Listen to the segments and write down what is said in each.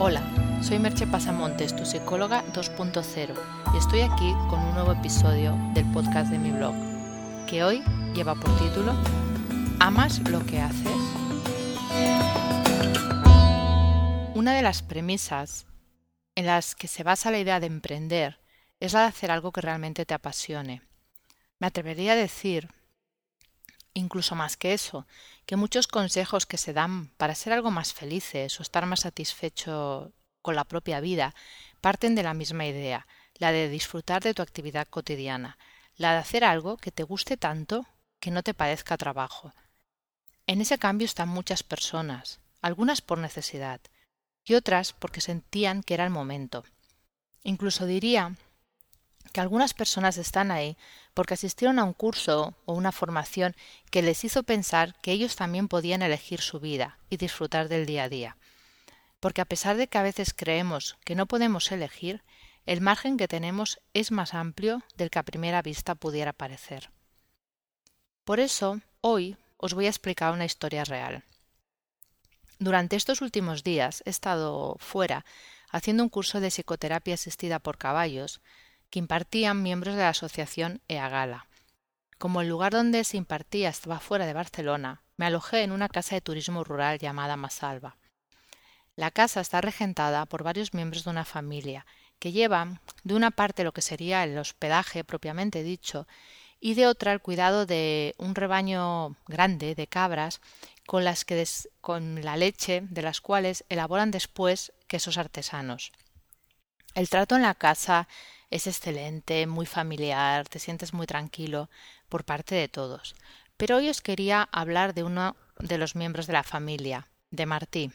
Hola, soy Merche Pasamontes, tu psicóloga 2.0, y estoy aquí con un nuevo episodio del podcast de mi blog, que hoy lleva por título ¿Amas lo que haces? Una de las premisas en las que se basa la idea de emprender es la de hacer algo que realmente te apasione. Me atrevería a decir incluso más que eso, que muchos consejos que se dan para ser algo más felices o estar más satisfecho con la propia vida parten de la misma idea, la de disfrutar de tu actividad cotidiana, la de hacer algo que te guste tanto que no te parezca trabajo. En ese cambio están muchas personas, algunas por necesidad y otras porque sentían que era el momento. Incluso diría que algunas personas están ahí porque asistieron a un curso o una formación que les hizo pensar que ellos también podían elegir su vida y disfrutar del día a día. Porque a pesar de que a veces creemos que no podemos elegir, el margen que tenemos es más amplio del que a primera vista pudiera parecer. Por eso, hoy os voy a explicar una historia real. Durante estos últimos días he estado fuera haciendo un curso de psicoterapia asistida por caballos que impartían miembros de la asociación EAGALA. Como el lugar donde se impartía estaba fuera de Barcelona, me alojé en una casa de turismo rural llamada Masalva. La casa está regentada por varios miembros de una familia, que llevan de una parte lo que sería el hospedaje propiamente dicho, y de otra el cuidado de un rebaño grande de cabras con las que con la leche de las cuales elaboran después quesos artesanos. El trato en la casa es excelente, muy familiar, te sientes muy tranquilo por parte de todos. Pero hoy os quería hablar de uno de los miembros de la familia, de Martí,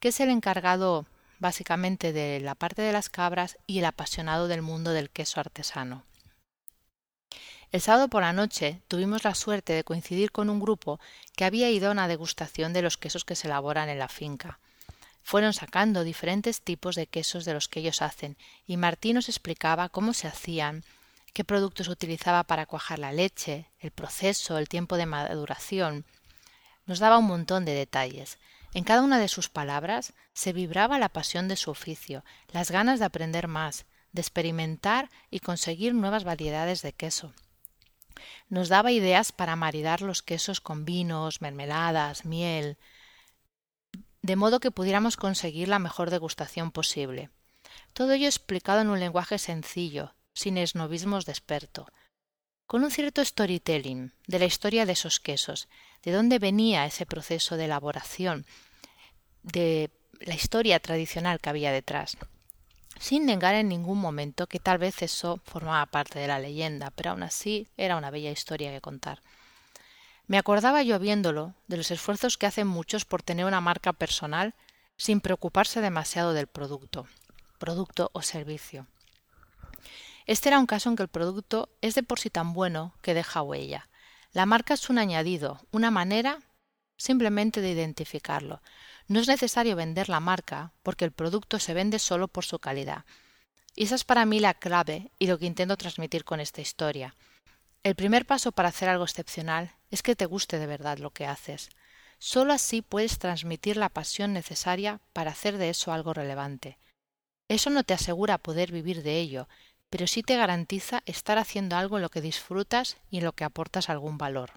que es el encargado básicamente de la parte de las cabras y el apasionado del mundo del queso artesano. El sábado por la noche tuvimos la suerte de coincidir con un grupo que había ido a una degustación de los quesos que se elaboran en la finca fueron sacando diferentes tipos de quesos de los que ellos hacen, y Martín nos explicaba cómo se hacían, qué productos utilizaba para cuajar la leche, el proceso, el tiempo de maduración. Nos daba un montón de detalles. En cada una de sus palabras se vibraba la pasión de su oficio, las ganas de aprender más, de experimentar y conseguir nuevas variedades de queso. Nos daba ideas para maridar los quesos con vinos, mermeladas, miel, de modo que pudiéramos conseguir la mejor degustación posible. Todo ello explicado en un lenguaje sencillo, sin esnovismos de experto, con un cierto storytelling de la historia de esos quesos, de dónde venía ese proceso de elaboración, de la historia tradicional que había detrás, sin negar en ningún momento que tal vez eso formaba parte de la leyenda, pero aún así era una bella historia que contar. Me acordaba yo viéndolo de los esfuerzos que hacen muchos por tener una marca personal sin preocuparse demasiado del producto, producto o servicio. Este era un caso en que el producto es de por sí tan bueno que deja huella. La marca es un añadido, una manera simplemente de identificarlo. No es necesario vender la marca porque el producto se vende solo por su calidad. Y esa es para mí la clave y lo que intento transmitir con esta historia. El primer paso para hacer algo excepcional es que te guste de verdad lo que haces. Solo así puedes transmitir la pasión necesaria para hacer de eso algo relevante. Eso no te asegura poder vivir de ello, pero sí te garantiza estar haciendo algo en lo que disfrutas y en lo que aportas algún valor.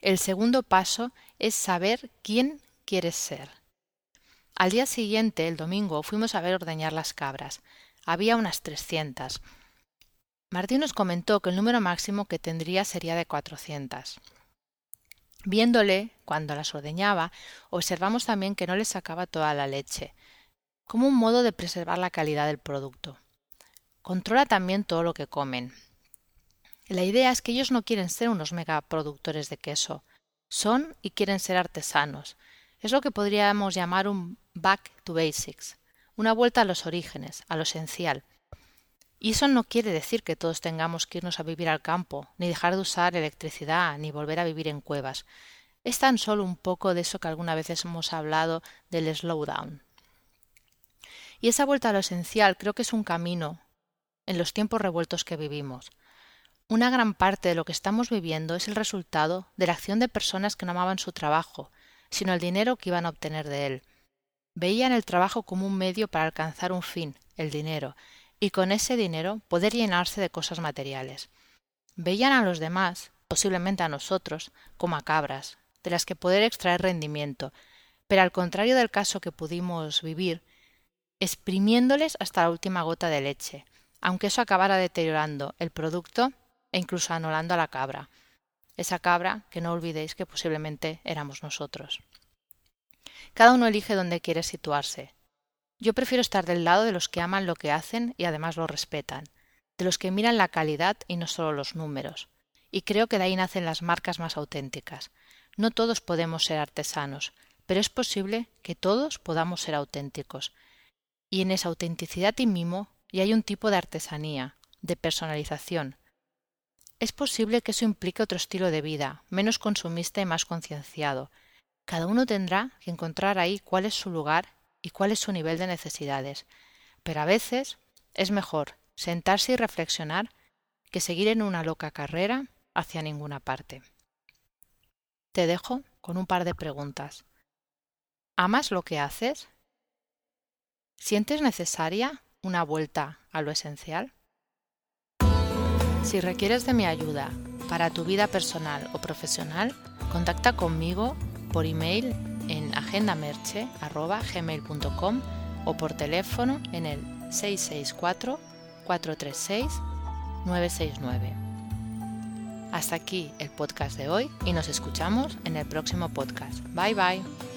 El segundo paso es saber quién quieres ser. Al día siguiente, el domingo, fuimos a ver ordeñar las cabras. Había unas trescientas. Martín nos comentó que el número máximo que tendría sería de cuatrocientas. Viéndole, cuando las ordeñaba, observamos también que no le sacaba toda la leche, como un modo de preservar la calidad del producto. Controla también todo lo que comen. La idea es que ellos no quieren ser unos megaproductores de queso, son y quieren ser artesanos. Es lo que podríamos llamar un back to basics, una vuelta a los orígenes, a lo esencial, y eso no quiere decir que todos tengamos que irnos a vivir al campo, ni dejar de usar electricidad, ni volver a vivir en cuevas. Es tan solo un poco de eso que alguna vez hemos hablado del slowdown. Y esa vuelta a lo esencial creo que es un camino en los tiempos revueltos que vivimos. Una gran parte de lo que estamos viviendo es el resultado de la acción de personas que no amaban su trabajo, sino el dinero que iban a obtener de él. Veían el trabajo como un medio para alcanzar un fin, el dinero, y con ese dinero poder llenarse de cosas materiales. Veían a los demás, posiblemente a nosotros, como a cabras, de las que poder extraer rendimiento, pero al contrario del caso que pudimos vivir, exprimiéndoles hasta la última gota de leche, aunque eso acabara deteriorando el producto e incluso anulando a la cabra. Esa cabra que no olvidéis que posiblemente éramos nosotros. Cada uno elige dónde quiere situarse. Yo prefiero estar del lado de los que aman lo que hacen y además lo respetan, de los que miran la calidad y no solo los números. Y creo que de ahí nacen las marcas más auténticas. No todos podemos ser artesanos, pero es posible que todos podamos ser auténticos. Y en esa autenticidad y mimo y hay un tipo de artesanía, de personalización. Es posible que eso implique otro estilo de vida, menos consumista y más concienciado. Cada uno tendrá que encontrar ahí cuál es su lugar y cuál es su nivel de necesidades. Pero a veces es mejor sentarse y reflexionar que seguir en una loca carrera hacia ninguna parte. Te dejo con un par de preguntas. ¿Amas lo que haces? ¿Sientes necesaria una vuelta a lo esencial? Si requieres de mi ayuda para tu vida personal o profesional, contacta conmigo por email agendamerche.gmail.com o por teléfono en el 664-436-969. Hasta aquí el podcast de hoy y nos escuchamos en el próximo podcast. Bye bye.